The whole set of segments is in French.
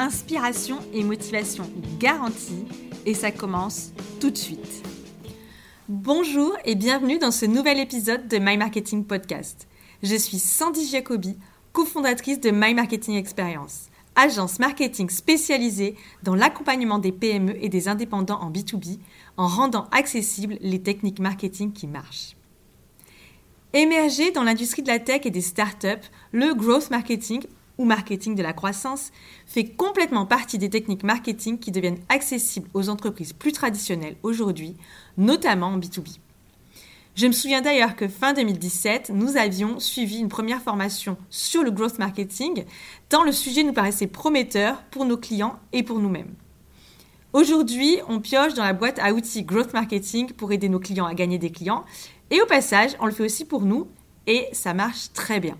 Inspiration et motivation garantie et ça commence tout de suite. Bonjour et bienvenue dans ce nouvel épisode de My Marketing Podcast. Je suis Sandy Jacobi, cofondatrice de My Marketing Experience, agence marketing spécialisée dans l'accompagnement des PME et des indépendants en B2B en rendant accessibles les techniques marketing qui marchent. Émerger dans l'industrie de la tech et des startups, le growth marketing ou marketing de la croissance fait complètement partie des techniques marketing qui deviennent accessibles aux entreprises plus traditionnelles aujourd'hui, notamment en B2B. Je me souviens d'ailleurs que fin 2017, nous avions suivi une première formation sur le growth marketing, tant le sujet nous paraissait prometteur pour nos clients et pour nous-mêmes. Aujourd'hui, on pioche dans la boîte à outils growth marketing pour aider nos clients à gagner des clients, et au passage, on le fait aussi pour nous, et ça marche très bien.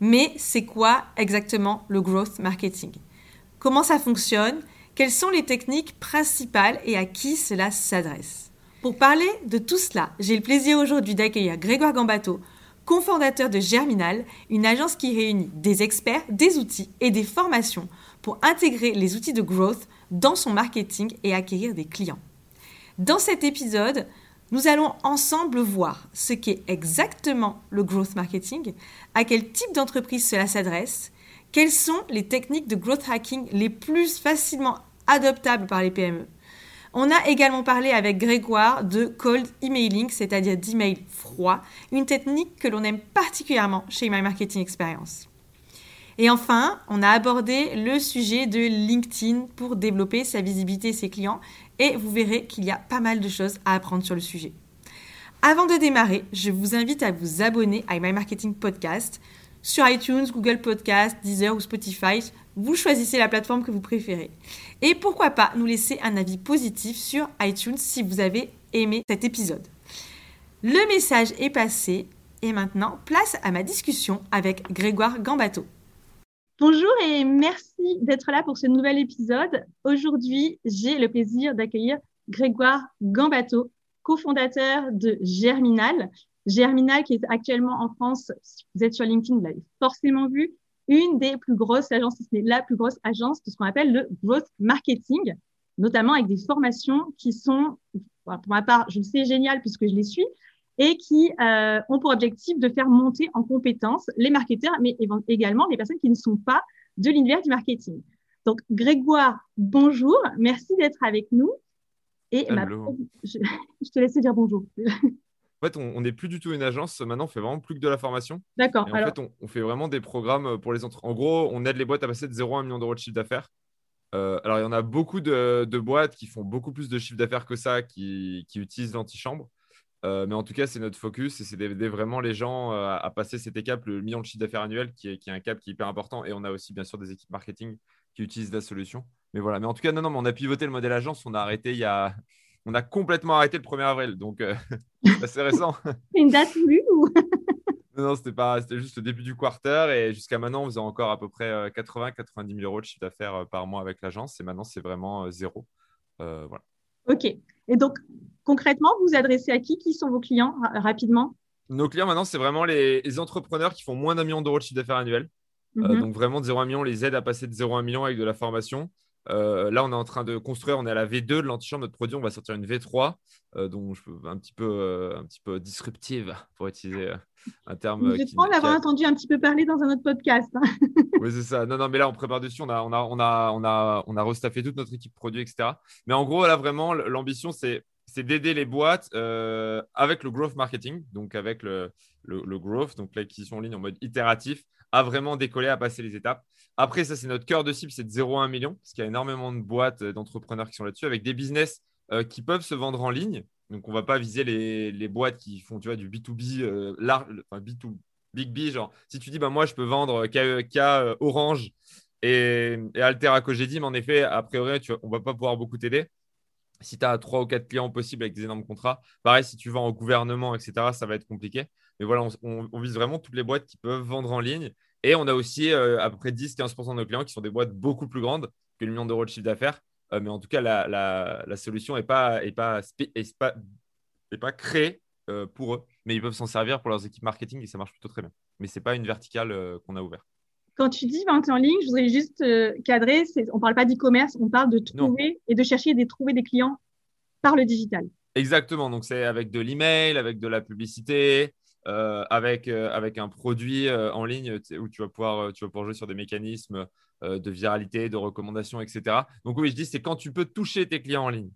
Mais c'est quoi exactement le growth marketing? Comment ça fonctionne? Quelles sont les techniques principales et à qui cela s'adresse? Pour parler de tout cela, j'ai le plaisir aujourd'hui d'accueillir Grégoire Gambato, cofondateur de Germinal, une agence qui réunit des experts, des outils et des formations pour intégrer les outils de growth dans son marketing et acquérir des clients. Dans cet épisode, nous allons ensemble voir ce qu'est exactement le growth marketing, à quel type d'entreprise cela s'adresse, quelles sont les techniques de growth hacking les plus facilement adoptables par les PME. On a également parlé avec Grégoire de cold emailing, c'est-à-dire d'email froid, une technique que l'on aime particulièrement chez My Marketing Experience. Et enfin, on a abordé le sujet de LinkedIn pour développer sa visibilité et ses clients et vous verrez qu'il y a pas mal de choses à apprendre sur le sujet. Avant de démarrer, je vous invite à vous abonner à My Marketing Podcast sur iTunes, Google Podcast, Deezer ou Spotify. Vous choisissez la plateforme que vous préférez. Et pourquoi pas nous laisser un avis positif sur iTunes si vous avez aimé cet épisode. Le message est passé et maintenant place à ma discussion avec Grégoire Gambato. Bonjour et merci d'être là pour ce nouvel épisode. Aujourd'hui, j'ai le plaisir d'accueillir Grégoire Gambato, cofondateur de Germinal. Germinal qui est actuellement en France, si vous êtes sur LinkedIn, vous l'avez forcément vu, une des plus grosses agences, si ce n'est la plus grosse agence de ce qu'on appelle le growth marketing, notamment avec des formations qui sont, pour ma part, je le sais, géniales puisque je les suis, et qui euh, ont pour objectif de faire monter en compétences les marketeurs, mais également les personnes qui ne sont pas de l'univers du marketing. Donc, Grégoire, bonjour, merci d'être avec nous. Et je, te laisse dire bonjour. En fait, on n'est plus du tout une agence. Maintenant, on fait vraiment plus que de la formation. D'accord. En fait, on, fait vraiment des programmes pour les entreprises. En gros, on aide les boîtes à passer de 0 à 1 million d'euros de chiffre d'affaires. Euh, alors, il y en a beaucoup de, boîtes qui font beaucoup plus de chiffre d'affaires que ça, qui, qui utilisent l'antichambre. Euh, mais en tout cas, c'est notre focus et c'est d'aider vraiment les gens euh, à passer cet écap, le million de chiffre d'affaires annuel, qui est, qui est, un cap qui est hyper important. Et on a aussi, bien sûr, des équipes marketing qui utilisent la solution. Mais voilà. Mais en tout cas, non, non, mais on a pivoté le modèle agence. On a arrêté il y a. On a complètement arrêté le 1er avril. Donc, euh, c'est assez récent. Une date plus ou? Non, c'était pas, c'était juste le début du quarter et jusqu'à maintenant, on faisait encore à peu près 80-90 000 euros de chiffre d'affaires par mois avec l'agence et maintenant, c'est vraiment zéro. voilà. Ok. Et donc, concrètement, vous vous adressez à qui Qui sont vos clients rapidement? Nos clients maintenant, c'est vraiment les, entrepreneurs qui font moins d'un million d'euros de chiffre d'affaires annuel. Euh, mhm. donc vraiment de 0 à 1 million, on les aide à passer de 0 à 1 million avec de la formation. Euh, là, on est en train de construire, on est à la V2 de l'antichambre, notre produit, on va sortir une V3, euh, je peux, un, petit peu, un petit peu disruptive, pour utiliser un terme. Je crois l'avoir entendu un petit peu parler dans un autre podcast. Hein. oui, c'est ça. Non, non, mais là, on prépare dessus, on a, on a, on a, on a, on a restaffé toute notre équipe produit, etc. Mais en gros, là, vraiment, l'ambition, c'est c'est d'aider les boîtes euh, avec le growth marketing, donc avec le, le, growth, donc l'acquisition en ligne en mode itératif, à vraiment décoller, à passer les étapes. Après, ça, c'est notre cœur de cible, c'est de 0 à 1 million, parce qu'il y a énormément de boîtes, euh, d'entrepreneurs qui sont là-dessus, avec des business euh, qui peuvent se vendre en ligne. Donc, on ne va pas viser les, les, boîtes qui font tu vois, du B2B, large, enfin, B2, Big B, genre, si tu dis, bah, moi, je peux vendre K, Orange Et, et Altera Cogedim, en effet, a priori, tu, on ne va pas pouvoir beaucoup t'aider. Si tu as trois ou quatre clients possibles avec des énormes contrats, pareil, si tu vends au gouvernement, etc., ça va être compliqué. Mais voilà, on, vise vraiment toutes les boîtes qui peuvent vendre en ligne. Et on a aussi euh, à peu près 10-15% de nos clients qui sont des boîtes beaucoup plus grandes que le million d'euros de chiffre d'affaires. Euh, mais en tout cas, la, solution n'est pas, créée euh, pour eux. Mais ils peuvent s'en servir pour leurs équipes marketing et ça marche plutôt très bien. Mais ce n'est pas une verticale qu'on a ouverte. Quand tu dis vente en ligne, je voudrais juste euh, cadrer, on ne parle pas d'e-commerce, on parle de trouver et de chercher et de trouver des clients par le digital. Exactement, donc c'est avec de l'email, avec de la publicité, euh, avec, euh, avec un produit en ligne où tu vas, pouvoir, tu vas pouvoir jouer sur des mécanismes de viralité, de recommandation, etc. Donc oui, je dis, c'est quand tu peux toucher tes clients en ligne.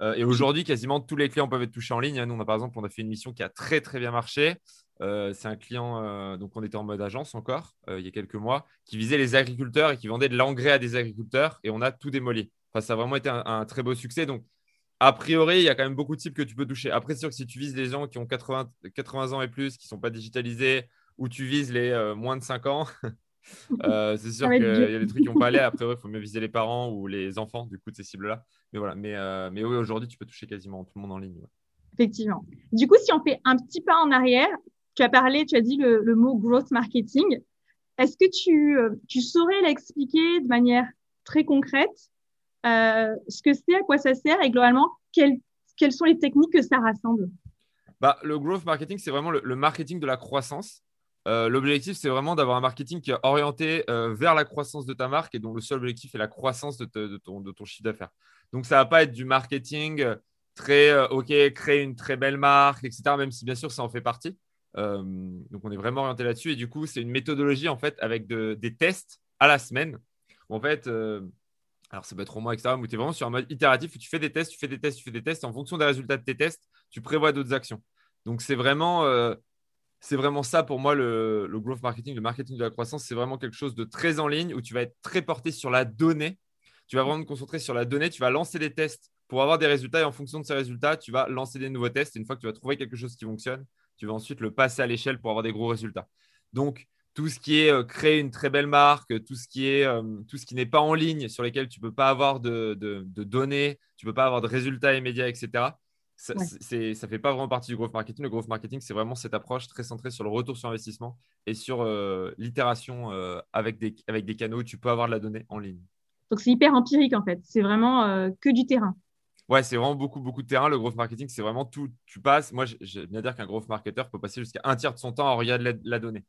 Et aujourd'hui, quasiment tous les clients peuvent être touchés en ligne. Nous, on a par exemple, on a fait une mission qui a très très bien marché. Euh, c'est un client, euh, donc on était en mode agence encore euh, il y a quelques mois, qui visait les agriculteurs et qui vendait de l'engrais à des agriculteurs et on a tout démoli. Enfin, ça a vraiment été un, très beau succès. Donc, a priori, il y a quand même beaucoup de cibles que tu peux toucher. Après, c'est sûr que si tu vises les gens qui ont 80, 80 ans et plus, qui ne sont pas digitalisés, ou tu vises les moins de 5 ans, c'est sûr qu'il y a des trucs qui n'ont pas allé. A priori, il faut mieux viser les parents ou les enfants du coup de ces cibles-là. Mais voilà, mais, mais oui, aujourd'hui, tu peux toucher quasiment tout le monde en ligne. Effectivement. Du coup, si on fait un petit pas en arrière, tu as parlé, tu as dit le, mot growth marketing. Est-ce que tu, euh, tu saurais l'expliquer de manière très concrète euh, ce que c'est, à quoi ça sert et globalement, quelles, quelles sont les techniques que ça rassemble? Bah, Le growth marketing, c'est vraiment le, marketing de la croissance. Euh, l'objectif, c'est vraiment d'avoir un marketing qui est orienté vers la croissance de ta marque et dont le seul objectif est la croissance de, ton, chiffre d'affaires. Donc, ça ne va pas être du marketing très, OK, créer une très belle marque, etc., même si bien sûr, ça en fait partie. Euh, donc, on est vraiment orienté là-dessus. Et du coup, c'est une méthodologie en fait avec des tests à la semaine. En fait, euh, alors ça peut être au moins etc. Mais tu es vraiment sur un mode itératif où tu fais des tests, tu fais des tests, tu fais des tests. En fonction des résultats de tes tests, tu prévois d'autres actions. Donc, c'est vraiment, euh, c'est vraiment ça pour moi le, le, growth marketing, le marketing de la croissance. C'est vraiment quelque chose de très en ligne où tu vas être très porté sur la donnée. Tu vas vraiment te concentrer sur la donnée. Tu vas lancer des tests pour avoir des résultats et en fonction de ces résultats, tu vas lancer des nouveaux tests. Et une fois que tu vas trouver quelque chose qui fonctionne, tu vas ensuite le passer à l'échelle pour avoir des gros résultats. Donc, tout ce qui est euh, créer une très belle marque, tout ce qui est euh, tout ce qui n'est pas en ligne, sur lesquels tu ne peux pas avoir de, données, tu ne peux pas avoir de résultats immédiats, etc. Ça ne fait pas vraiment partie du growth marketing. Le growth marketing, c'est vraiment cette approche très centrée sur le retour sur investissement et sur euh, l'itération avec, des, avec des canaux où tu peux avoir de la donnée en ligne. Donc, c'est hyper empirique en fait. C'est vraiment que du terrain ouais, c'est vraiment beaucoup, beaucoup de terrain. Le growth marketing, c'est vraiment tout. Tu passes. Moi, j'aime bien dire qu'un growth marketer peut passer jusqu'à un tiers de son temps à regarder de la, donnée.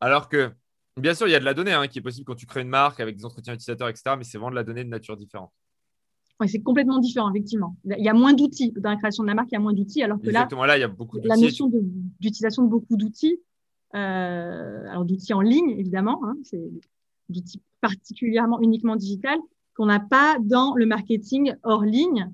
Alors que, bien sûr, il y a de la donnée hein, qui est possible quand tu crées une marque avec des entretiens utilisateurs, etc. Mais c'est vraiment de la donnée de nature différente. C'est complètement différent, effectivement. Il y a moins d'outils. Dans la création de la marque, il y a moins d'outils. Alors que Exactement, là, il y a beaucoup La notion d'utilisation de, beaucoup d'outils, euh, alors d'outils en ligne, évidemment, hein, c'est d'outils particulièrement uniquement digital, qu'on n'a pas dans le marketing hors ligne,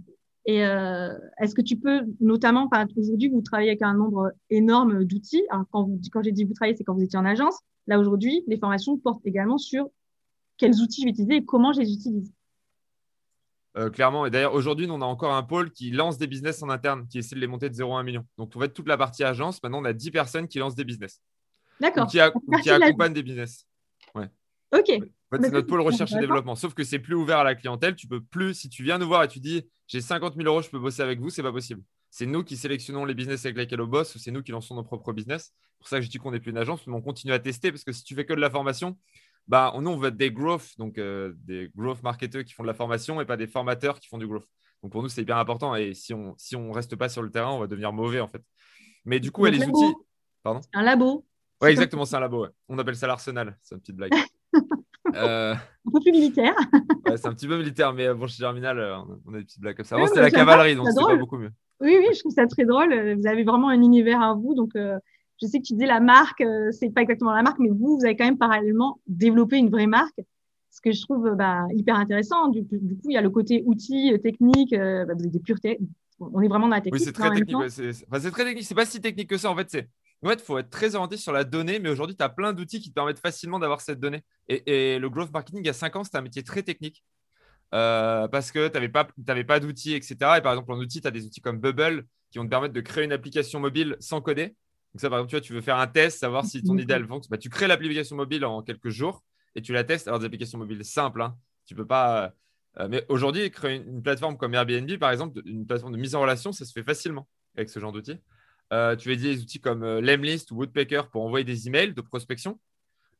et euh, est-ce que tu peux, notamment, aujourd'hui, vous travaillez avec un nombre énorme d'outils. Quand, quand j'ai dit vous travaillez, c'est quand vous étiez en agence. Là, aujourd'hui, les formations portent également sur quels outils je vais utiliser et comment je les utilise. Euh, clairement. Et d'ailleurs, aujourd'hui, on a encore un pôle qui lance des business en interne, qui essaie de les monter de 0 à 1 million. Donc, pour être toute la partie agence, maintenant, on a 10 personnes qui lancent des business. D'accord. Qui, accompagnent des business. Ouais. OK. En fait, c'est notre pôle recherche et développement. Sauf que c'est plus ouvert à la clientèle. Tu peux plus, si tu viens nous voir et tu dis j'ai 50 000 euros, je peux bosser avec vous, c'est pas possible. C'est nous qui sélectionnons les business avec lesquels on bosse ou c'est nous qui lançons nos propres business. C'est pour ça que je dis qu'on n'est plus une agence, mais on continue à tester parce que si tu fais que de la formation, bah, nous, on veut être des growth, donc euh, des growth marketeurs qui font de la formation et pas des formateurs qui font du growth. Donc pour nous, c'est bien important. Et si on si on reste pas sur le terrain, on va devenir mauvais en fait. Mais du coup, les outils. Pardon? Un labo. Oui, exactement, c'est un labo. On appelle ça l'arsenal. C'est une petite blague. Euh, un peu plus militaire. ouais, c'est un petit peu militaire, mais bon, chez Germinal, euh, on a des petites blagues comme ça. Avant, c'était la cavalerie, donc c'est pas beaucoup mieux. Oui, oui, je trouve ça très drôle. Vous avez vraiment un univers à vous. Donc, euh, je sais que tu dis la marque, c'est pas exactement la marque, mais vous, vous avez quand même parallèlement développé une vraie marque. Ce que je trouve bah, hyper intéressant. Du, coup, il y a le côté outils, technique. Bah, vous avez des puretés. On est vraiment dans la technique. Oui, c'est très technique. c'est très technique. C'est pas si technique que ça. En fait, c'est en fait, il faut être très orienté sur la donnée, mais aujourd'hui, tu as plein d'outils qui te permettent facilement d'avoir cette donnée. Et, le growth marketing, il y a cinq ans, c'était un métier très technique euh, parce que tu n'avais pas, pas d'outils, etc. Et par exemple, en outil, tu as des outils comme Bubble qui vont te permettre de créer une application mobile sans coder. Donc, ça, par exemple, tu, veux faire un test, savoir si ton idéal fonctionne. Bah, tu crées l'application mobile en quelques jours et tu la testes. Alors, des applications mobiles simples, hein. tu peux pas. Euh, mais aujourd'hui, créer une, plateforme comme Airbnb, par exemple, une plateforme de mise en relation, ça se fait facilement avec ce genre d'outils. Euh, tu vas utiliser des outils comme euh, Lemlist ou Woodpecker pour envoyer des emails de prospection.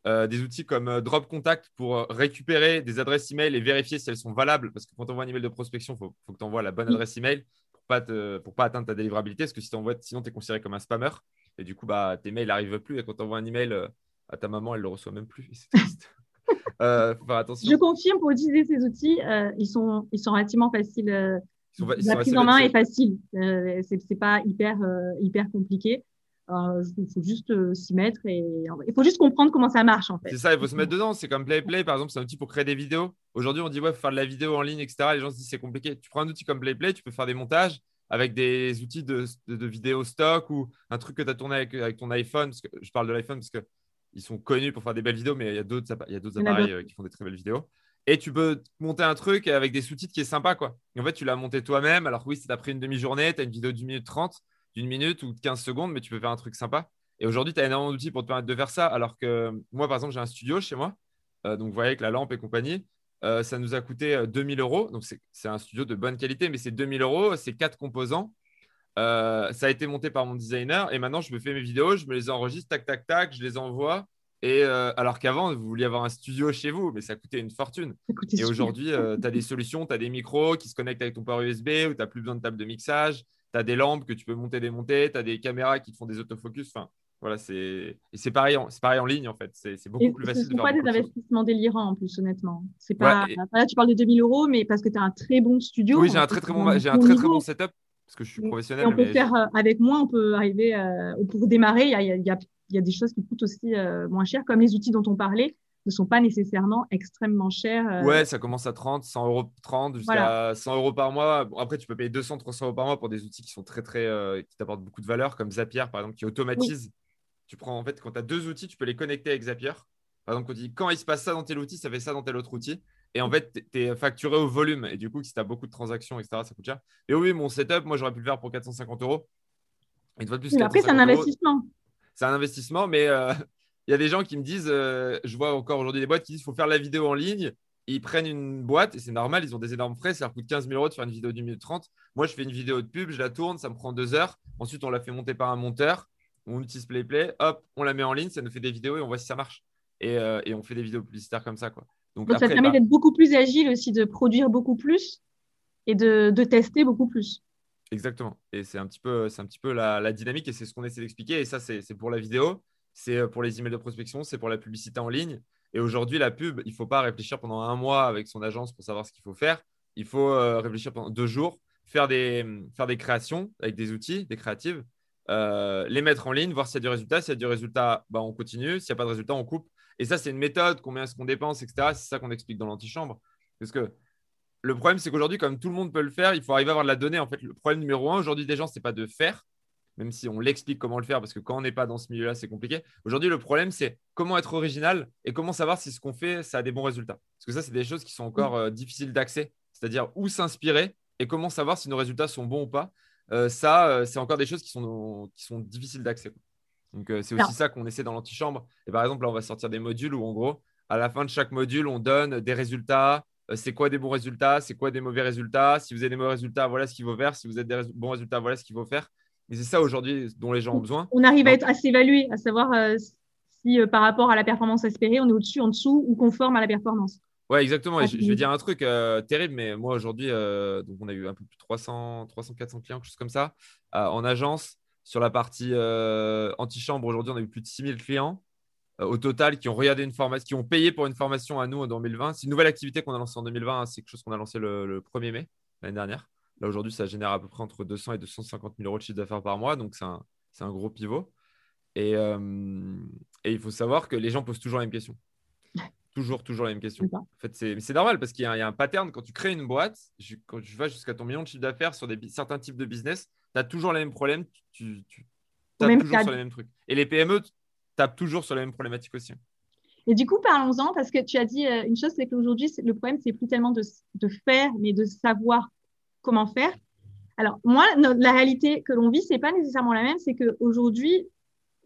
des outils comme Drop Contact pour récupérer des adresses email et vérifier si elles sont valables. Parce que quand on envoie un email de prospection, il faut, que tu envoies la bonne adresse email pour pas pas atteindre ta délivrabilité. Parce que si tu envoies, sinon tu es considéré comme un spammer. Et du coup, bah, tes mails n'arrivent plus. Et quand tu envoies un email à ta maman, elle ne le reçoit même plus. C'est triste. Euh, attention. Je confirme, pour utiliser ces outils, euh, ils, sont, ils sont relativement faciles. Euh, la prise en main est facile. Euh, c'est pas hyper, hyper compliqué. il faut juste s'y mettre et il faut juste comprendre comment ça marche en fait. C'est ça, il faut se mettre dedans. C'est comme PlayPlay par exemple, c'est un outil pour créer des vidéos. Aujourd'hui, on dit ouais, faut faire de la vidéo en ligne, etc. Les gens se disent c'est compliqué. Tu prends un outil comme PlayPlay, tu peux faire des montages avec des outils de, de, vidéo stock ou un truc que tu as tourné avec, avec, ton iPhone. Parce que je parle de l'iPhone parce que ils sont connus pour faire des belles vidéos, mais il y a d'autres appareils euh, qui font des très belles vidéos. Et tu peux monter un truc avec des sous-titres qui est sympa. Quoi. Et en fait, tu l'as monté toi-même. Alors oui, ça pris une demi-journée, tu as une vidéo d'une minute trente, d'une minute ou de 15 secondes, mais tu peux faire un truc sympa. Et aujourd'hui, tu as énormément d'outils pour te permettre de faire ça. Alors que moi, par exemple, j'ai un studio chez moi. Euh, donc, vous voyez, avec la lampe et compagnie, euh, ça nous a coûté 2000 euros. Donc, c'est un studio de bonne qualité, mais c'est 2000 euros, c'est quatre composants. Euh, ça a été monté par mon designer et maintenant je me fais mes vidéos, je me les enregistre, tac, tac, tac, je les envoie. Et euh, alors qu'avant, vous vouliez avoir un studio chez vous, mais ça coûtait une fortune. et aujourd'hui, euh, tu as des solutions, tu as des micros qui se connectent avec ton port USB où tu n'as plus besoin de table de mixage, tu as des lampes que tu peux monter, démonter, tu as des caméras qui te font des autofocus. Enfin, voilà, c'est et c'est pareil, en... c'est pareil en ligne en fait. C'est beaucoup plus facile. Ce ne sont pas des investissements délirants en plus, honnêtement. C'est pas. Là, tu parles de 2000 euros, mais parce que tu as un très bon studio. Oui, j'ai un très très bon, j'ai un très très bon setup parce que je suis professionnel. on peut faire euh, avec moins, on peut arriver euh, pour démarrer. Il y a, y, a, il y a des choses qui coûtent aussi euh, moins cher, comme les outils dont on parlait ne sont pas nécessairement extrêmement chers. Ouais, ça commence à 30, 100 euros, 30 jusqu'à 100 euros par mois. après, tu peux payer 200, 300 euros par mois pour des outils qui sont très, très, qui t'apportent beaucoup de valeur, comme Zapier, par exemple, qui automatise. Tu prends, en fait, quand tu as deux outils, tu peux les connecter avec Zapier. Par exemple, dis, quand il se passe ça dans tel outil, ça fait ça dans tel autre outil. Et en fait, tu es facturé au volume. Et du coup, si tu as beaucoup de transactions, etc., ça coûte cher. Et oui, mon setup, moi, j'aurais pu le faire pour 450 euros. Et plus, après, c'est un investissement. C'est un investissement, mais euh, il y a des gens qui me disent, euh, je vois encore aujourd'hui des boîtes qui disent qu'il faut faire la vidéo en ligne. Ils prennent une boîte et c'est normal, ils ont des énormes frais. Ça leur coûte 15 000 euros de faire une vidéo d'une minute 30. Moi, je fais une vidéo de pub, je la tourne, ça me prend deux heures. Ensuite, on la fait monter par un monteur. On utilise PlayPlay, hop, on la met en ligne, ça nous fait des vidéos et on voit si ça marche. Et, euh, et on fait des vidéos publicitaires comme ça. Quoi. Donc, ça permet bah d'être beaucoup plus agile aussi, de produire beaucoup plus et de, de tester beaucoup plus. Exactement. Et c'est un petit peu, c'est un petit peu la, la dynamique et c'est ce qu'on essaie d'expliquer. Et ça, c'est pour la vidéo, c'est euh, pour les emails de prospection, c'est pour la publicité en ligne. Et aujourd'hui, la pub, il ne faut pas réfléchir pendant un mois avec son agence pour savoir ce qu'il faut faire. Il faut euh, réfléchir pendant deux jours, faire des, faire des créations avec des outils, des créatives, euh, les mettre en ligne, voir s'il y a du résultat. S'il y a du résultat, bah, on continue. S'il n'y a pas de résultat, on coupe. Et ça, c'est une méthode, combien est-ce qu'on dépense, etc. C'est ça qu'on explique dans l'antichambre. Parce que le problème, c'est qu'aujourd'hui, comme tout le monde peut le faire, il faut arriver à avoir de la donnée. En fait, le problème numéro un aujourd'hui des gens, c'est pas de faire, même si on l'explique comment le faire, parce que quand on n'est pas dans ce milieu-là, c'est compliqué. Aujourd'hui, le problème, c'est comment être original et comment savoir si ce qu'on fait, ça a des bons résultats. Parce que ça, c'est des choses qui sont encore euh, difficiles d'accès, c'est-à-dire où s'inspirer et comment savoir si nos résultats sont bons ou pas. Euh, ça, euh, c'est encore des choses qui sont, qui sont difficiles d'accès. Donc, euh, c'est aussi ça qu'on essaie dans l'antichambre. Et par exemple, là, on va sortir des modules où, en gros, à la fin de chaque module, on donne des résultats. C'est quoi des bons résultats? C'est quoi des mauvais résultats? Si vous avez des mauvais résultats, voilà ce qu'il faut faire. Si vous avez des bons résultats, voilà ce qu'il faut faire. Et c'est ça aujourd'hui dont les gens ont besoin. On arrive à, être, à s'évaluer, à savoir euh, si par rapport à la performance espérée, on est au-dessus, en dessous ou conforme à la performance. Ouais, exactement. Et je, vais dire un truc terrible, mais moi aujourd'hui, donc on a eu un peu plus de 300, 300 400 clients, quelque chose comme ça, en agence. Sur la partie euh, antichambre, aujourd'hui, on a eu plus de 6000 clients euh, au total qui ont regardé une formation, qui ont payé pour une formation à nous en 2020. C'est une nouvelle activité qu'on a lancée en 2020. Hein. c'est quelque chose qu'on a lancé le, 1er mai l'année dernière. Là, aujourd'hui, ça génère à peu près entre 200 et 250 000 euros de chiffre d'affaires par mois. Donc, c'est un, gros pivot. Euh, et, il faut savoir que les gens posent toujours la même question. Toujours, toujours la même question. En fait, c'est normal parce qu'il y, a un pattern. Quand tu crées une boîte, quand tu vas jusqu'à ton million de chiffre d'affaires sur des, certains types de business, tu as toujours les mêmes problèmes, tu, tu tapes toujours sur les mêmes trucs. Et les PME tapent toujours sur les mêmes problématiques aussi. Et du coup, parlons-en, parce que tu as dit euh, une chose, c'est qu'aujourd'hui, le problème, c'est plus tellement de, de, faire, mais de savoir comment faire. Alors, moi, la réalité que l'on vit, c'est pas nécessairement la même. C'est qu'aujourd'hui,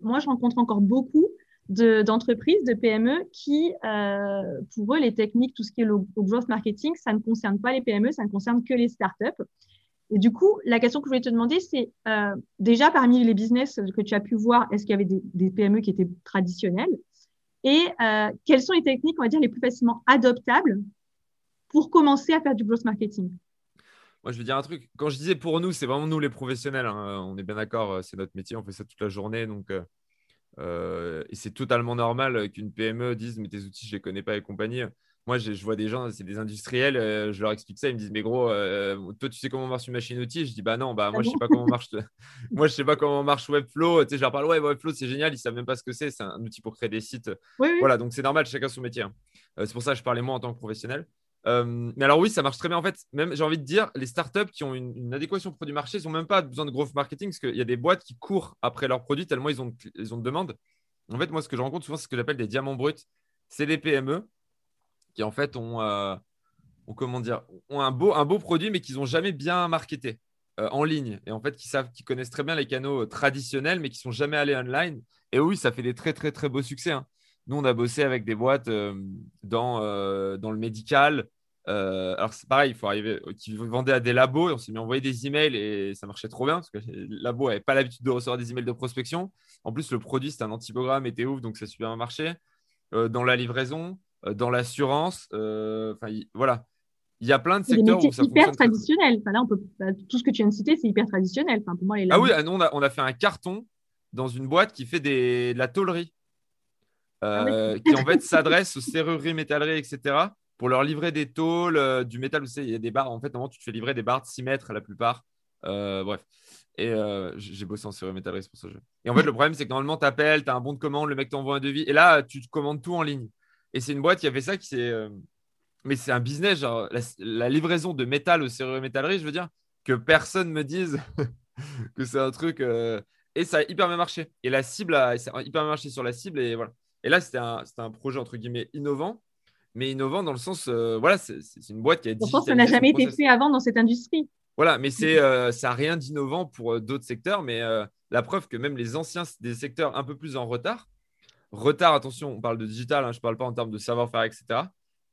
moi, je rencontre encore beaucoup d'entreprises, de, PME qui, euh, pour eux, les techniques, tout ce qui est le, growth marketing, ça ne concerne pas les PME, ça ne concerne que les startups. Et du coup, la question que je voulais te demander, c'est euh, déjà parmi les business que tu as pu voir, est-ce qu'il y avait des, PME qui étaient traditionnelles Et euh, quelles sont les techniques, on va dire, les plus facilement adoptables pour commencer à faire du growth marketing? Moi, je vais dire un truc. Quand je disais pour nous, c'est vraiment nous les professionnels. Hein. On est bien d'accord, c'est notre métier, on fait ça toute la journée. Donc, et c'est totalement normal qu'une PME dise Mais tes outils, je ne les connais pas et compagnie. Moi, je, vois des gens, c'est des industriels, euh, je leur explique ça, ils me disent Mais gros, euh, toi, tu sais comment marche une machine outil Je dis Bah non, bah moi, je sais pas comment marche. moi, je sais pas comment marche Webflow. Tu sais, je leur parle Ouais, Webflow, c'est génial, ils savent même pas ce que c'est. C'est un outil pour créer des sites. Voilà, donc c'est normal, chacun son métier. Hein. c'est pour ça que je parlais moi en tant que professionnel. Euh, mais alors oui, ça marche très bien. En fait, même j'ai envie de dire, les startups qui ont une, adéquation produit-marché, ils n'ont même pas besoin de growth marketing parce qu'il y a des boîtes qui courent après leurs produits tellement ils ont, ils ont de demandes. En fait, moi, ce que je rencontre souvent, c'est ce que j'appelle des diamants bruts. C'est des PME qui, en fait, ont, euh, un beau produit, mais qu'ils n'ont jamais bien marketé euh, en ligne. Et en fait, qui savent, qui connaissent très bien les canaux traditionnels, mais qui sont jamais allés online. Et oui, ça fait des très, très, très beaux succès. Hein. Nous, on a bossé avec des boîtes euh, dans, euh, dans le médical. Euh, alors, c'est pareil, il faut arriver, qui vendaient à des labos. On s'est mis à envoyer des emails et ça marchait trop bien parce que les labos n'avaient pas l'habitude de recevoir des emails de prospection. En plus, le produit, c'était un antipogramme, était ouf, donc ça super bien marché. dans la livraison, dans l'assurance, enfin, voilà. Il y a plein de secteurs où ça hyper traditionnel. là, on peut, bah, tout ce que tu viens de citer, c'est hyper traditionnel. Enfin, pour moi, ah oui, ah on, a, on a fait un carton dans une boîte qui fait des, de la tôlerie. Ah euh, qui en fait s'adresse aux serrureries, métalleries, etc. pour leur livrer des tôles, euh, du métal. Vous savez, il y a des barres. En fait, normalement, tu te fais livrer des barres de 6 mètres la plupart. Euh, bref. Et j'ai bossé en serrurerie métallerie, c'est pour ça que Et en fait, le problème, c'est que normalement, tu appelles, tu as un bon de commande, le mec t'envoie un devis. Et là, tu commandes tout en ligne. Et c'est une boîte qui a fait ça qui c'est. Mais c'est un business, genre la, livraison de métal aux serrureries métalleries, je veux dire, que personne me dise que c'est un truc. Et ça a hyper bien marché. Et la cible a hyper bien marché sur la cible. Et voilà. Et là, c'était un, un, projet entre guillemets innovant, mais innovant dans le sens, euh, voilà, c'est une boîte qui a. Je pense que ça n'a jamais été fait avant dans cette industrie. Voilà, mais c'est, euh, ça n'a rien d'innovant pour euh, d'autres secteurs, mais la preuve que même les anciens des secteurs un peu plus en retard, retard, attention, on parle de digital, hein, je ne parle pas en termes de savoir-faire, etc.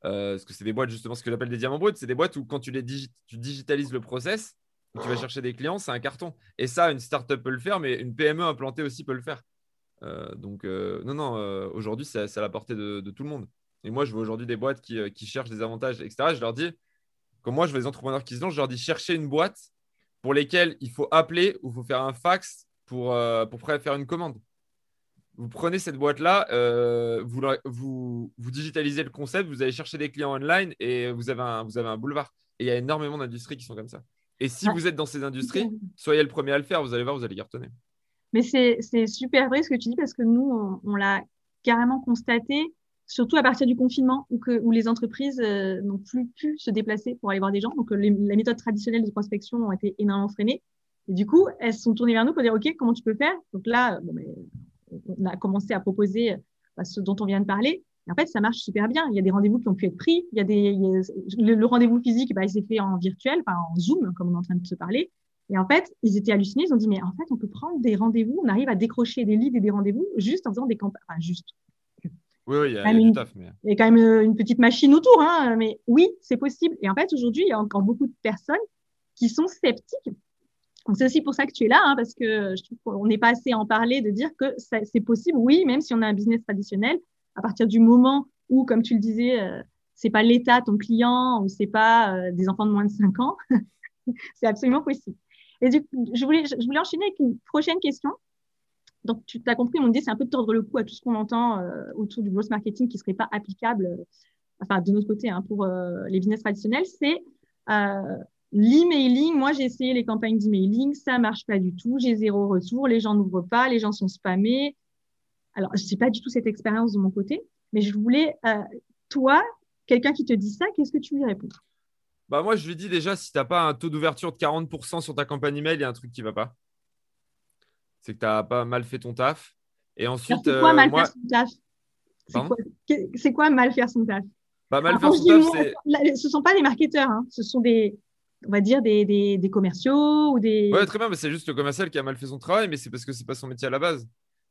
parce que c'est des boîtes, justement, ce que j'appelle des diamants bruts, c'est des boîtes où quand tu, les tu digitalises le process, tu vas chercher des clients, c'est un carton. Et ça, une startup peut le faire, mais une PME implantée aussi peut le faire. Euh, donc, euh, non, non, euh, aujourd'hui, c'est à la portée de, tout le monde. Et moi, je vois aujourd'hui des boîtes qui, cherchent des avantages, etc. Je leur dis, comme moi, je vois des entrepreneurs qui se lancent, je leur dis, cherchez une boîte pour lesquelles il faut appeler ou il faut faire un fax pour, pour faire une commande. Vous prenez cette boîte-là, vous, vous, vous, digitalisez le concept, vous allez chercher des clients online et vous avez un, vous avez un boulevard. Et il y a énormément d'industries qui sont comme ça. Et si vous êtes dans ces industries, soyez le premier à le faire, vous allez voir, vous allez cartonner. Mais c'est super vrai ce que tu dis parce que nous, on, l'a carrément constaté, surtout à partir du confinement où, les entreprises euh, n'ont plus pu se déplacer pour aller voir des gens. Donc, les, la méthode traditionnelle de prospection ont été énormément freinées. Et du coup, elles se sont tournées vers nous pour dire, OK, comment tu peux faire? Donc là, on a commencé à proposer bah, ce dont on vient de parler. Et en fait, ça marche super bien. Il y a des rendez-vous qui ont pu être pris. Il y a le, rendez-vous physique, bah, il s'est fait en virtuel, en Zoom, comme on est en train de se parler. Et en fait, ils étaient hallucinés. Ils ont dit, mais en fait, on peut prendre des rendez-vous, on arrive à décrocher des leads et des rendez-vous juste en faisant des campagnes. Enfin, juste. Oui, oui, il y a, une, il y a quand même euh, une petite machine autour, hein, mais oui, c'est possible. Et en fait, aujourd'hui, il y a encore beaucoup de personnes qui sont sceptiques. C'est aussi pour ça que tu es là, hein, parce que je trouve qu'on n'est pas assez à en parler, de dire que c'est possible, oui, même si on a un business traditionnel, à partir du moment où, comme tu le disais, euh, c'est pas l'État, ton client, ou c'est pas euh, des enfants de moins de 5 ans, c'est absolument possible. Et du coup, je voulais, je voulais enchaîner avec une prochaine question. Donc, tu as compris, mon idée, c'est un peu de tordre le cou à tout ce qu'on entend euh, autour du growth marketing qui ne serait pas applicable, euh, enfin, de notre côté, hein, pour euh, les business traditionnels. C'est l'emailing. Moi, j'ai essayé les campagnes d'emailing, ça ne marche pas du tout. J'ai zéro retour, les gens n'ouvrent pas, les gens sont spammés. Alors, je n'ai pas du tout cette expérience de mon côté, mais je voulais, toi, quelqu'un qui te dit ça, qu'est-ce que tu lui réponds? Bah moi, je lui dis déjà, si tu n'as pas un taux d'ouverture de 40% sur ta campagne email, il y a un truc qui ne va pas. C'est que tu n'as pas mal fait ton taf. Et ensuite. C'est quoi euh, mal faire son taf? C'est quoi, mal faire son taf? Bah, mal faire son taf. Ce ne sont pas des marketeurs, hein. ce sont des, on va dire des, des, commerciaux ou des. Ouais, très bien, mais c'est juste le commercial qui a mal fait son travail, mais c'est parce que c'est pas son métier à la base.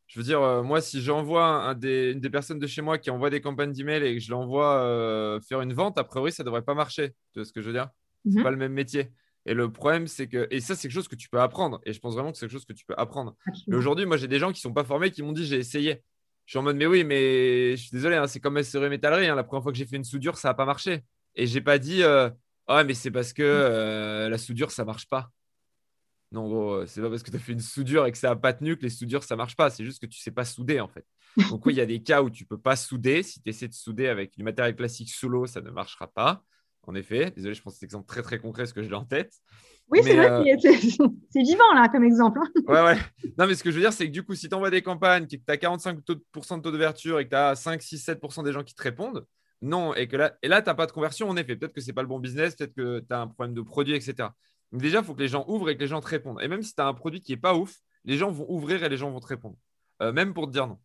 Je veux dire, euh, moi, si j'envoie un des, une des personnes de chez moi qui envoie des campagnes d'email et que je l'envoie euh, faire une vente, a priori, ça ne devrait pas marcher. Tu vois ce que je veux dire? C'est mhm. pas le même métier. Et le problème, c'est que, et ça, c'est quelque chose que tu peux apprendre. Et je pense vraiment que c'est quelque chose que tu peux apprendre. Mais aujourd'hui, moi, j'ai des gens qui sont pas formés qui m'ont dit j'ai essayé. Je suis en mode, mais oui, mais je suis désolé, hein, c'est comme SRE métallerie. Hein, la première fois que j'ai fait une soudure, ça n'a pas marché. Et j'ai pas dit, euh, ah, mais c'est parce que euh, la soudure, ça marche pas. Non, gros, c'est pas parce que tu as fait une soudure et que ça n'a pas tenu que les soudures, ça marche pas. C'est juste que tu sais pas souder, en fait. Donc, oui, il y a des cas où tu peux pas souder. Si tu essaies de souder avec du matériel classique sous l'eau, ça ne marchera pas. En effet, désolé, je pense que c'est un exemple très très concret ce que je l'ai en tête. Oui, c'est vrai, euh, c'est vivant là comme exemple. Hein. ouais, ouais. Non, mais ce que je veux dire, c'est que du coup, si tu envoies des campagnes, et que tu as 45% de taux d'ouverture et que tu as 5, 6, 7% des gens qui te répondent, non. Et, que là, et là tu n'as pas de conversion, en effet. Peut-être que ce n'est pas le bon business, peut-être que tu as un problème de produit, etc. Donc déjà, il faut que les gens ouvrent et que les gens te répondent. Et même si tu as un produit qui n'est pas ouf, les gens vont ouvrir et les gens vont te répondre, euh, même pour te dire non.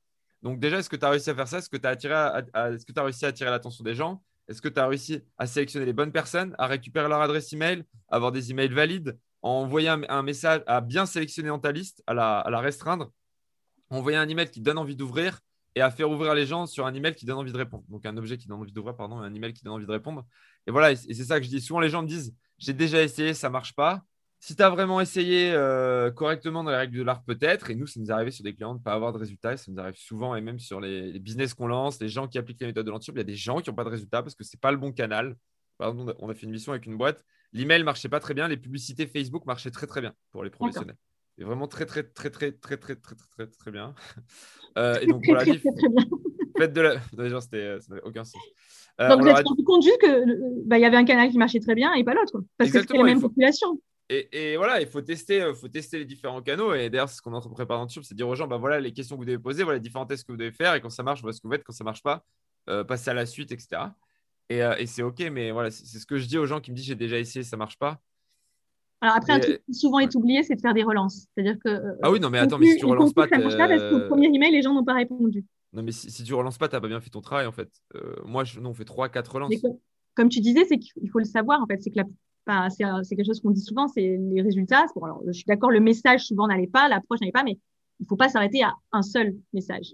Donc déjà, est-ce que tu as réussi à faire ça? Est-ce que tu as, est-ce que as réussi à attirer l'attention des gens? Est-ce que tu as réussi à sélectionner les bonnes personnes, à récupérer leur adresse email, à avoir des emails valides, à envoyer un, message, à bien sélectionner dans ta liste, à la, à restreindre, envoyer un email qui donne envie d'ouvrir et à faire ouvrir les gens sur un email qui donne envie de répondre. Donc un objet qui donne envie d'ouvrir, pardon, un email qui donne envie de répondre. Et voilà, et c'est ça que je dis. Souvent, les gens me disent J'ai déjà essayé, ça ne marche pas. Si tu as vraiment essayé euh, correctement dans les règles de l'art, peut-être. Et nous, ça nous est arrivé sur des clients de ne pas avoir de résultats. ça nous arrive souvent, et même sur les, business qu'on lance, les gens qui appliquent les méthodes de l'antiop, il y a des gens qui n'ont pas de résultats parce que ce n'est pas le bon canal. Par exemple, on a fait une mission avec une boîte. L'email ne marchait pas très bien. Les publicités Facebook marchaient très, très bien pour les professionnels. Et vraiment très, très, très, très, très, très, très, très, très, très bien. Euh, et donc, voilà, de la. D'ailleurs, c'était, ça n'avait aucun sens. Euh, donc, vous êtes rendu compte juste qu'il bah, y avait un canal qui marchait très bien et pas l'autre. Parce que c'était la même population. Et, voilà, il faut tester, euh, faut tester les différents canaux. Et d'ailleurs, ce qu'on est en train de préparer dans YouTube, c'est dire aux gens, bah, voilà les questions que vous devez poser, voilà les différents tests que vous devez faire. Et quand ça marche, voilà ce que vous faites. Quand ça marche pas, euh, passer à la suite, etc. Et, euh, et c'est OK. Mais voilà, c'est ce que je dis aux gens qui me disent, j'ai déjà essayé, ça marche pas. Alors après, un truc qui souvent est oublié, c'est de faire des relances. C'est-à-dire que. ah oui, non, mais attends, mais si tu relances pas. Ça marche pas parce qu'au premier email, les gens n'ont pas répondu. Non, mais si, si tu relances pas, tu n'as pas bien fait ton travail, en fait. moi, je, non, on fait 3-4 relances. comme tu disais, c'est qu'il faut le savoir, en fait. C'est que c'est quelque chose qu'on dit souvent, c'est les résultats. Bon, alors, je suis d'accord, le message souvent n'allait pas, l'approche n'allait pas, mais il ne faut pas s'arrêter à un seul message.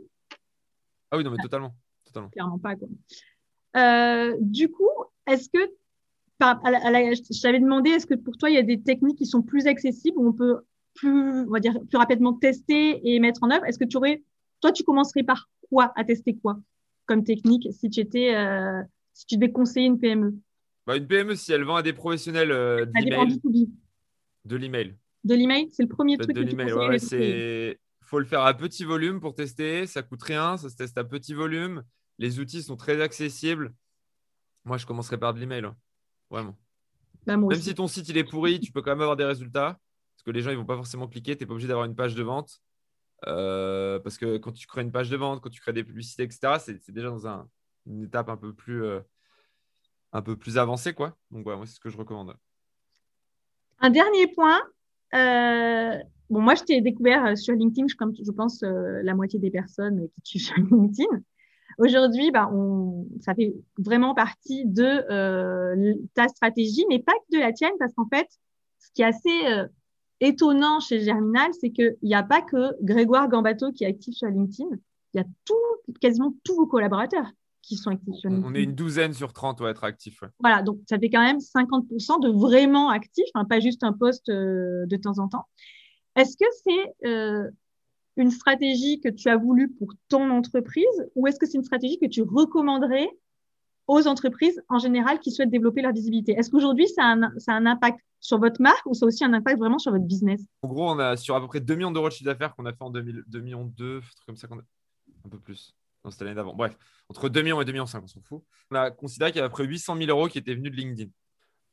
Ah oui, non, mais totalement. totalement. Clairement pas. Quoi. Euh, du coup, est-ce que, je t'avais demandé, est-ce que pour toi, il y a des techniques qui sont plus accessibles où on peut plus, on va dire, plus rapidement tester et mettre en œuvre? Est-ce que tu aurais, toi, tu commencerais par quoi à tester quoi comme technique si tu étais, euh, si tu devais conseiller une PME bah, une PME, si elle vend à des professionnels euh, de l'email. De l'email, c'est le premier truc. De ouais, c'est. faut le faire à petit volume pour tester. Ça coûte rien, ça se teste à petit volume. Les outils sont très accessibles. Moi, je commencerai par de l'email, hein. vraiment. Bah, même si ton site il est pourri, tu peux quand même avoir des résultats. Parce que les gens ils vont pas forcément cliquer. Tu n'es pas obligé d'avoir une page de vente. Euh, parce que quand tu crées une page de vente, quand tu crées des publicités, etc., c'est déjà dans un, une étape un peu plus. Euh, un peu plus avancé, quoi. Donc, voilà, moi, c'est ce que je recommande. Un dernier point. Euh, bon, moi, je t'ai découvert sur LinkedIn, comme je pense la moitié des personnes qui suivent sur LinkedIn. Aujourd'hui, bah, ça fait vraiment partie de ta stratégie, mais pas que de la tienne, parce qu'en fait, ce qui est assez étonnant chez Germinal, c'est qu'il n'y a pas que Grégoire Gambato qui est actif sur LinkedIn, il y a tout, quasiment tous vos collaborateurs sont actifs sur On est une douzaine sur 30 à être actifs. Voilà, donc ça fait quand même 50% de vraiment actifs, hein, pas juste un poste euh, de temps en temps. Est-ce que c'est euh, une stratégie que tu as voulu pour ton entreprise ou est-ce que c'est une stratégie que tu recommanderais aux entreprises en général qui souhaitent développer leur visibilité Est-ce qu'aujourd'hui, ça, a un impact sur votre marque ou ça a aussi un impact vraiment sur votre business? En gros, on a sur à peu près 2 millions d'euros de chiffre d'affaires qu'on a fait en 2000, 2 millions 2, comme ça, un peu plus c'était l'année d'avant. Bref, entre 2 millions et 2 millions 5, on s'en fout. On a considéré qu'il y avait à peu près 800 000 euros qui étaient venus de LinkedIn.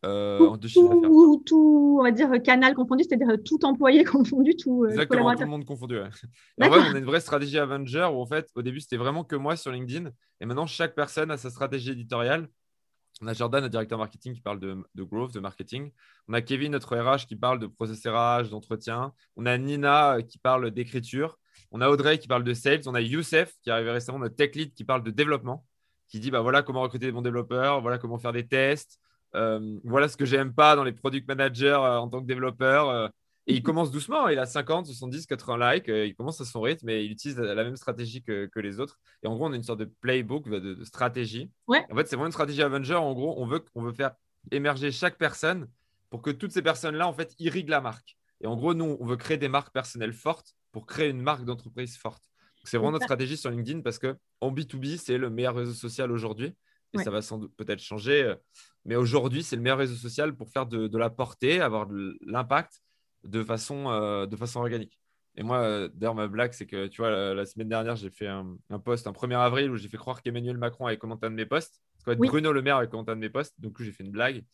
Euh, tout, tout, on va dire canal confondu, c'est-à-dire tout employé confondu, tout euh, Exactement, tout le monde confondu. En fait, on a une vraie stratégie Avenger où en fait, au début, c'était vraiment que moi sur LinkedIn. Et maintenant, chaque personne a sa stratégie éditoriale. On a Jordan, notre directeur marketing, qui parle de, de, growth, de marketing. On a Kevin, notre RH, qui parle de process RH, d'entretien. On a Nina, euh, qui parle d'écriture. On a Audrey qui parle de sales. On a Youssef qui est arrivé récemment, notre tech lead qui parle de développement, qui dit bah, voilà comment recruter des bons développeurs, voilà comment faire des tests, euh, voilà ce que j'aime pas dans les product managers euh, en tant que développeur. Euh, Et il commence doucement, il a 50, 70, 80 likes, il commence à son rythme et il utilise la même stratégie que, les autres. Et en gros, on a une sorte de playbook, de, stratégie. Ouais. En fait, c'est vraiment une stratégie Avenger. En gros, on veut, on veut faire émerger chaque personne pour que toutes ces personnes-là, en fait, irriguent la marque. Et en gros, nous, on veut créer des marques personnelles fortes pour créer une marque d'entreprise forte. C'est vraiment notre stratégie sur LinkedIn parce que en B2B, c'est le meilleur réseau social aujourd'hui. Et ça va sans doute peut-être changer. Euh, mais aujourd'hui, c'est le meilleur réseau social pour faire de, la portée, avoir de l'impact de façon, euh, de façon organique. Et moi, euh, d'ailleurs, ma blague, c'est que tu vois, la, semaine dernière, j'ai fait un, post un 1er avril où j'ai fait croire qu'Emmanuel Macron avait commenté un de mes posts. Parce qu'en Bruno Le Maire avait commenté un de mes posts. Donc, j'ai fait une blague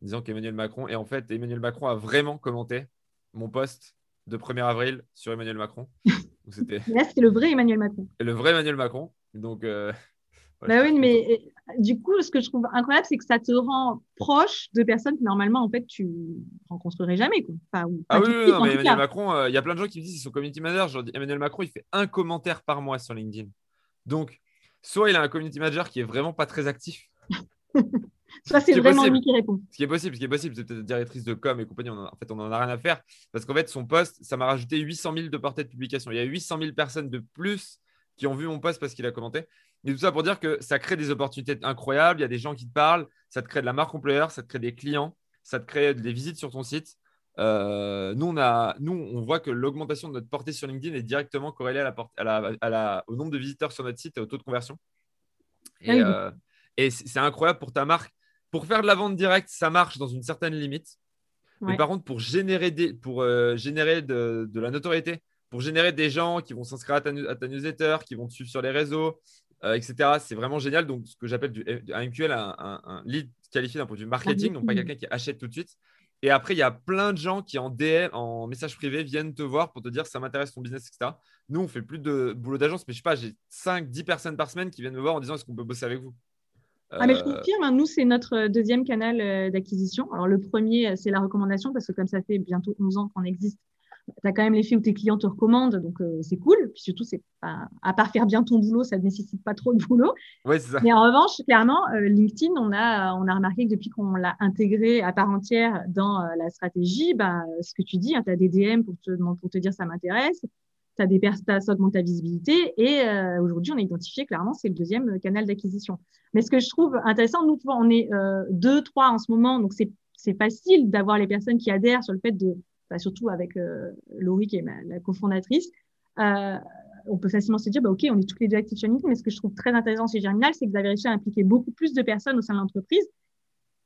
en disant qu'Emmanuel Macron. Et en fait, Emmanuel Macron a vraiment commenté mon post de 1er avril sur Emmanuel Macron. Là, c'est le vrai Emmanuel Macron. le vrai Emmanuel Macron. Donc, euh, bah oui, mais du coup, ce que je trouve incroyable, c'est que ça te rend proche de personnes que normalement, en fait, tu rencontrerais jamais. Quoi. ah oui, non, mais Emmanuel Macron, euh, il y a plein de gens qui me disent qu'ils sont community manager. Emmanuel Macron, il fait un commentaire par mois sur LinkedIn. Donc, soit il a un community manager qui est vraiment pas très actif. soit c'est vraiment lui qui répond. Ce qui est possible, ce qui est possible, c'est peut-être directrice de com et compagnie. en, fait, on n'en a rien à faire parce qu'en fait, son poste, ça m'a rajouté 800 000 de portée de publication. Il y a 800 000 personnes de plus qui ont vu mon post parce qu'il a commenté. Mais tout ça pour dire que ça crée des opportunités incroyables. Il y a des gens qui te parlent, ça te crée de la marque employeur, ça te crée des clients, ça te crée des visites sur ton site. Euh, nous, on a, nous, on voit que l'augmentation de notre portée sur LinkedIn est directement corrélée à au nombre de visiteurs sur notre site et au taux de conversion. Et, ah euh, c'est incroyable pour ta marque. Pour faire de la vente directe, ça marche dans une certaine limite. Mais par contre, pour générer, des, pour, euh, générer de, la notoriété, pour générer des gens qui vont s'inscrire à ta, newsletter, qui vont te suivre sur les réseaux, euh, etc., c'est vraiment génial. Donc, ce que j'appelle un MQL, un, un, lead qualifié d'un point de vue marketing, donc pas quelqu'un qui achète tout de suite. Et après, il y a plein de gens qui en DM, en message privé, viennent te voir pour te dire ça m'intéresse ton business, etc. Nous, on fait plus de boulot d'agence, mais je sais pas, j'ai 5, 10 personnes par semaine qui viennent me voir en disant est-ce qu'on peut bosser avec vous? Ah, mais je euh, confirme, hein, nous, c'est notre euh, deuxième canal euh, d'acquisition. Alors, le premier, c'est la recommandation, parce que comme ça fait bientôt 11 ans qu'on existe, tu as quand même l'effet où tes clients te recommandent, donc c'est cool. Puis surtout, c'est à part faire bien ton boulot, ça ne nécessite pas trop de boulot. Ouais, ça. Mais en revanche, clairement, LinkedIn, on a, on a remarqué que depuis qu'on l'a intégré à part entière dans la stratégie, bah, ce que tu dis, hein, tu as des DM pour te, pour te dire ça m'intéresse tu as des pertes, ça augmente ta visibilité. Et euh, aujourd'hui, on a identifié clairement, c'est le deuxième euh, canal d'acquisition. Mais ce que je trouve intéressant, nous, on est euh, deux, trois en ce moment, donc c'est facile d'avoir les personnes qui adhèrent sur le fait de, bah, surtout avec Laurie, qui est la cofondatrice, on peut facilement se dire, bah, OK, on est toutes les deux actifs sur LinkedIn, mais ce que je trouve très intéressant chez Germinal, c'est que vous avez réussi à impliquer beaucoup plus de personnes au sein de l'entreprise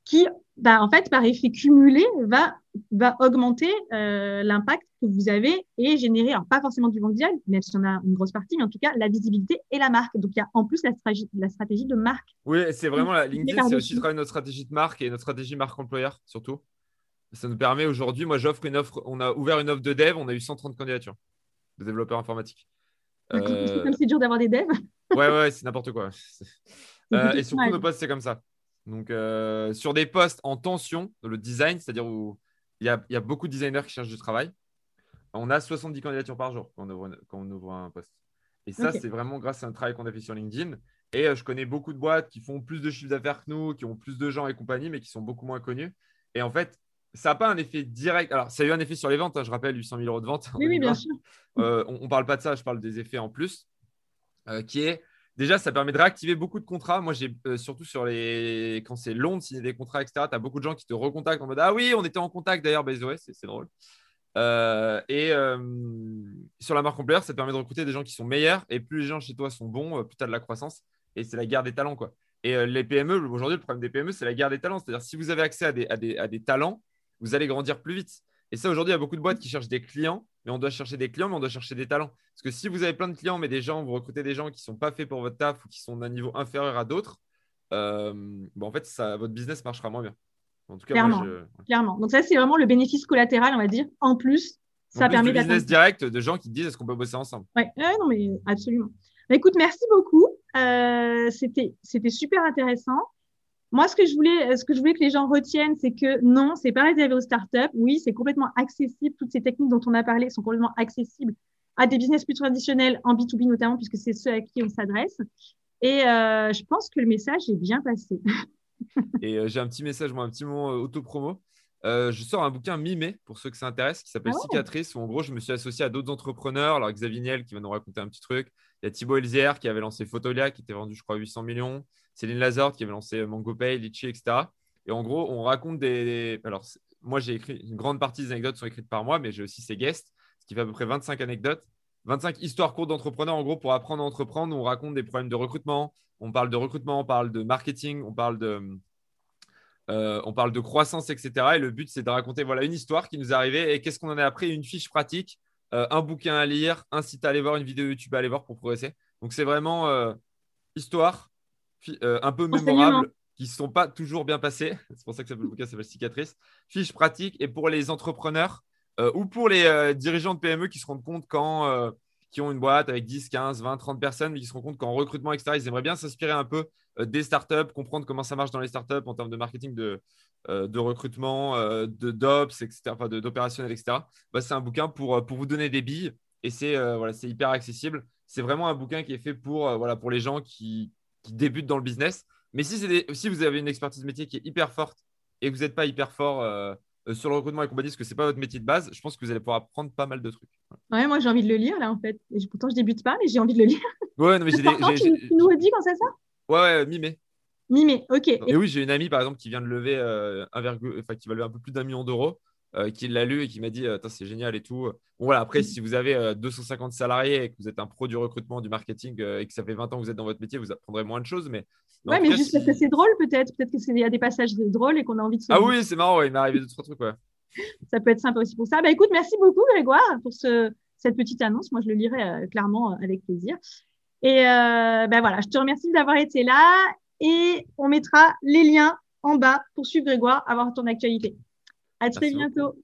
qui, bah, en fait, par effet cumulé, va, va augmenter euh, l'impact que vous avez et générer, alors pas forcément du mondial, même si on a une grosse partie, mais en tout cas, la visibilité et la marque. Donc, il y a en plus la stratégie, la stratégie de marque. Oui, c'est vraiment la LinkedIn, c'est aussi travailler notre stratégie de marque et notre stratégie marque employeur, surtout. Ça nous permet aujourd'hui, moi, j'offre une offre, on a ouvert une offre de dev, on a eu 130 candidatures de développeurs informatiques. Euh... Comme c'est dur d'avoir des devs. ouais, ouais, c'est n'importe quoi. Euh, et surtout, nos postes, c'est comme ça. Donc, euh, sur des postes en tension, le design, c'est-à-dire où il y, a, beaucoup de designers qui cherchent du travail, on a 70 candidatures par jour quand on ouvre, un poste. Et ça, c'est vraiment grâce à un travail qu'on a fait sur LinkedIn. Et euh, je connais beaucoup de boîtes qui font plus de chiffres d'affaires que nous, qui ont plus de gens et compagnie, mais qui sont beaucoup moins connus. Et en fait, ça n'a pas un effet direct. Alors, ça a eu un effet sur les ventes. Hein, je rappelle, 800 000 euros de vente. Oui, oui, bien sûr. Euh, on ne parle pas de ça, je parle des effets en plus, qui est déjà, ça permet de réactiver beaucoup de contrats. Moi, j'ai euh, surtout sur les quand c'est long de signer des contrats, etc. Tu as beaucoup de gens qui te recontactent en mode Ah oui, on était en contact d'ailleurs, way, c'est drôle. Euh, et euh, sur la marque employeur, ça te permet de recruter des gens qui sont meilleurs. Et plus les gens chez toi sont bons, plus tu as de la croissance. Et c'est la guerre des talents. quoi. Et les PME, aujourd'hui, le problème des PME, c'est la guerre des talents. C'est-à-dire, si vous avez accès à des, à, des, à des talents, vous allez grandir plus vite. Et ça, aujourd'hui, il y a beaucoup de boîtes qui cherchent des clients mais on doit chercher des clients, mais on doit chercher des talents. Parce que si vous avez plein de clients, mais des gens, vous recrutez des gens qui ne sont pas faits pour votre taf ou qui sont d'un niveau inférieur à d'autres, euh, bon, en fait, ça, votre business marchera moins bien. En tout cas, clairement, clairement. Donc ça, c'est vraiment le bénéfice collatéral, on va dire. En plus, ça permet d'atteindre. business direct de gens qui disent est-ce qu'on peut bosser ensemble? Oui, non, mais absolument. Bah, écoute, merci beaucoup. Euh, c'était super intéressant. Moi, ce que je voulais, ce que je voulais que les gens retiennent, c'est que non, c'est pas réservé aux startups. Oui, c'est complètement accessible. Toutes ces techniques dont on a parlé sont complètement accessibles à des business plus traditionnels en B2B notamment, puisque c'est ceux à qui on s'adresse. Et euh, je pense que le message est bien passé. Et euh, j'ai un petit message, moi, un petit moment euh, auto-promo. euh, je sors un bouquin mi-mai pour ceux que ça intéresse qui s'appelle ah Cicatrice où en gros je me suis associé à d'autres entrepreneurs. Alors Xavier Niel qui va nous raconter un petit truc. Il y a Thibaut Elzière qui avait lancé Photolia qui était vendu je crois 800 millions. Céline Lazard qui avait lancé MangoPay, Litchi, etc. Et en gros on raconte des. Alors moi j'ai écrit une grande partie des anecdotes sont écrites par moi mais j'ai aussi ses guests ce qui fait à peu près 25 anecdotes. 25 histoires courtes d'entrepreneurs en gros pour apprendre à entreprendre. On raconte des problèmes de recrutement. On parle de recrutement, on parle de marketing, on parle de euh, on parle de croissance, etc. Et le but, c'est de raconter voilà, une histoire qui nous est arrivée et qu'est-ce qu'on en a appris, une fiche pratique, euh, un bouquin à lire, un site à aller voir, une vidéo YouTube à aller voir pour progresser. Donc, c'est vraiment euh, histoire un peu mémorable qui ne sont pas toujours bien passées. C'est pour ça que le bouquin s'appelle Cicatrice. Fiche pratique et pour les entrepreneurs ou pour les dirigeants de PME qui se rendent compte quand qui ont une boîte avec 10, 15, 20, 30 personnes, mais qui se rendent compte qu'en recrutement, etc., ils aimeraient bien s'inspirer un peu euh, des startups, comprendre comment ça marche dans les startups en termes de marketing, de, euh, de recrutement, euh, de d'ops, etc., enfin, d'opérationnel, etc. Bah, c'est un bouquin pour, pour vous donner des billes et c'est voilà, hyper accessible. C'est vraiment un bouquin qui est fait pour, voilà, pour les gens qui, qui débutent dans le business. Mais si, des, si vous avez une expertise métier qui est hyper forte et que vous n'êtes pas hyper fort euh, sur le recrutement et compagnie, parce que ce n'est pas votre métier de base, je pense que vous allez pouvoir apprendre pas mal de trucs. Ouais, moi j'ai envie de le lire là en fait. Et pourtant je débute pas, mais j'ai envie de le lire. Ouais, non, mais j'ai tu, tu nous redis quand ça? Sort Ouais, ouais mi-mai. Mi-mai, ok. Et, oui, j'ai une amie par exemple qui vient de lever, euh, enfin, qui va lever un peu plus d'un million d'euros. Euh, qui l'a lu et qui m'a dit c'est génial et tout. Bon, voilà, après, si vous avez 250 salariés et que vous êtes un pro du recrutement, du marketing et que ça fait 20 ans que vous êtes dans votre métier, vous apprendrez moins de choses. Mais, ouais, mais juste parce que c'est drôle, peut-être. Peut-être qu'il y a des passages drôles et qu'on a envie de se. Ah oui, c'est marrant, il m'est arrivé deux, trois trucs. Ouais ça peut être sympa aussi pour ça. Bah, écoute, merci beaucoup, Grégoire, pour ce, cette petite annonce. Moi, je le lirai euh, clairement euh, avec plaisir. Et euh, ben voilà, je te remercie d'avoir été là et on mettra les liens en bas pour suivre Grégoire, avoir ton actualité. À très bientôt.